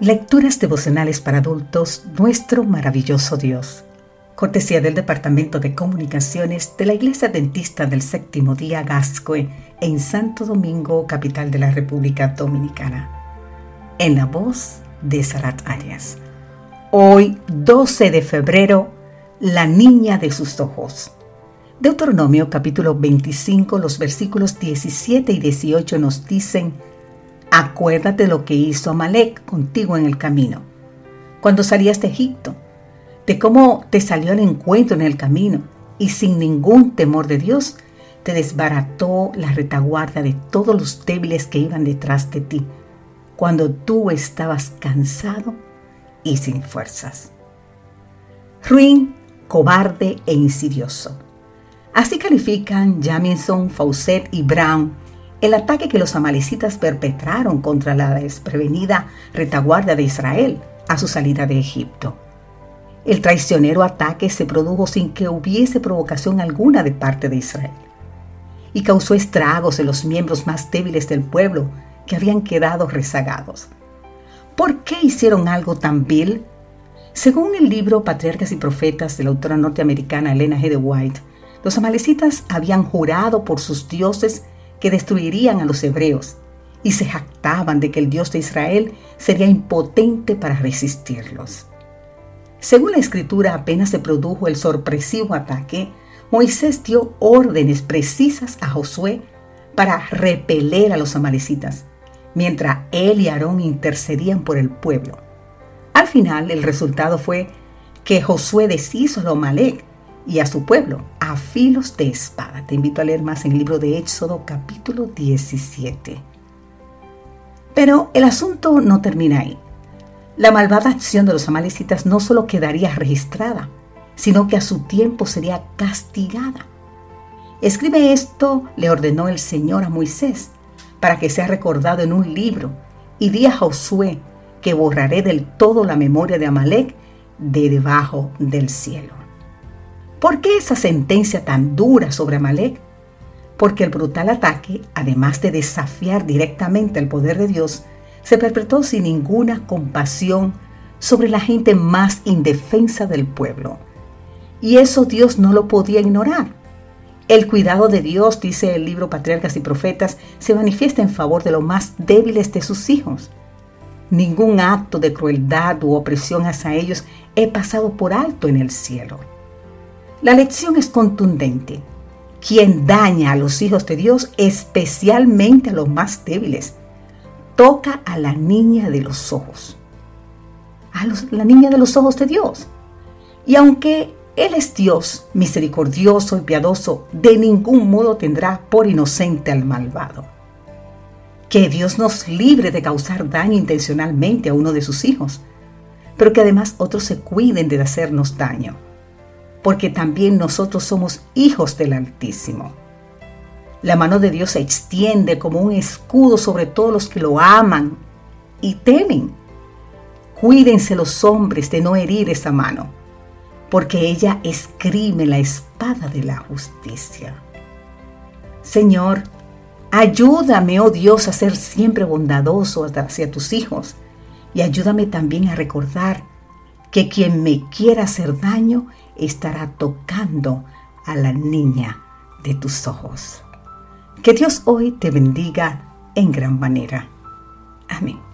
Lecturas devocionales para adultos, nuestro maravilloso Dios. Cortesía del Departamento de Comunicaciones de la Iglesia Dentista del Séptimo Día Gascue en Santo Domingo, capital de la República Dominicana. En la voz de Sarat Arias. Hoy, 12 de febrero, la niña de sus ojos. Deuteronomio capítulo 25, los versículos 17 y 18 nos dicen, Acuérdate lo que hizo Amalek contigo en el camino, cuando salías de Egipto, de cómo te salió al encuentro en el camino y sin ningún temor de Dios te desbarató la retaguardia de todos los débiles que iban detrás de ti, cuando tú estabas cansado y sin fuerzas. Ruin, cobarde e insidioso. Así califican Jamison, Fawcett y Brown el ataque que los amalecitas perpetraron contra la desprevenida retaguardia de Israel a su salida de Egipto. El traicionero ataque se produjo sin que hubiese provocación alguna de parte de Israel y causó estragos en los miembros más débiles del pueblo que habían quedado rezagados. ¿Por qué hicieron algo tan vil? Según el libro Patriarcas y Profetas de la autora norteamericana Elena G. White, los amalecitas habían jurado por sus dioses que destruirían a los hebreos y se jactaban de que el Dios de Israel sería impotente para resistirlos. Según la escritura, apenas se produjo el sorpresivo ataque, Moisés dio órdenes precisas a Josué para repeler a los amalecitas, mientras él y Aarón intercedían por el pueblo. Al final, el resultado fue que Josué deshizo a Amalek y a su pueblo a filos de espada. Te invito a leer más en el libro de Éxodo capítulo 17. Pero el asunto no termina ahí. La malvada acción de los amalecitas no solo quedaría registrada, sino que a su tiempo sería castigada. Escribe esto, le ordenó el Señor a Moisés, para que sea recordado en un libro, y di a Josué que borraré del todo la memoria de Amalek de debajo del cielo. ¿Por qué esa sentencia tan dura sobre Amalek? Porque el brutal ataque, además de desafiar directamente el poder de Dios, se perpetró sin ninguna compasión sobre la gente más indefensa del pueblo. Y eso Dios no lo podía ignorar. El cuidado de Dios, dice el libro Patriarcas y Profetas, se manifiesta en favor de los más débiles de sus hijos. Ningún acto de crueldad u opresión hacia ellos he pasado por alto en el cielo. La lección es contundente. Quien daña a los hijos de Dios, especialmente a los más débiles, toca a la niña de los ojos. A la niña de los ojos de Dios. Y aunque Él es Dios, misericordioso y piadoso, de ningún modo tendrá por inocente al malvado. Que Dios nos libre de causar daño intencionalmente a uno de sus hijos, pero que además otros se cuiden de hacernos daño porque también nosotros somos hijos del Altísimo. La mano de Dios se extiende como un escudo sobre todos los que lo aman y temen. Cuídense los hombres de no herir esa mano, porque ella escribe la espada de la justicia. Señor, ayúdame, oh Dios, a ser siempre bondadoso hacia tus hijos y ayúdame también a recordar que quien me quiera hacer daño estará tocando a la niña de tus ojos. Que Dios hoy te bendiga en gran manera. Amén.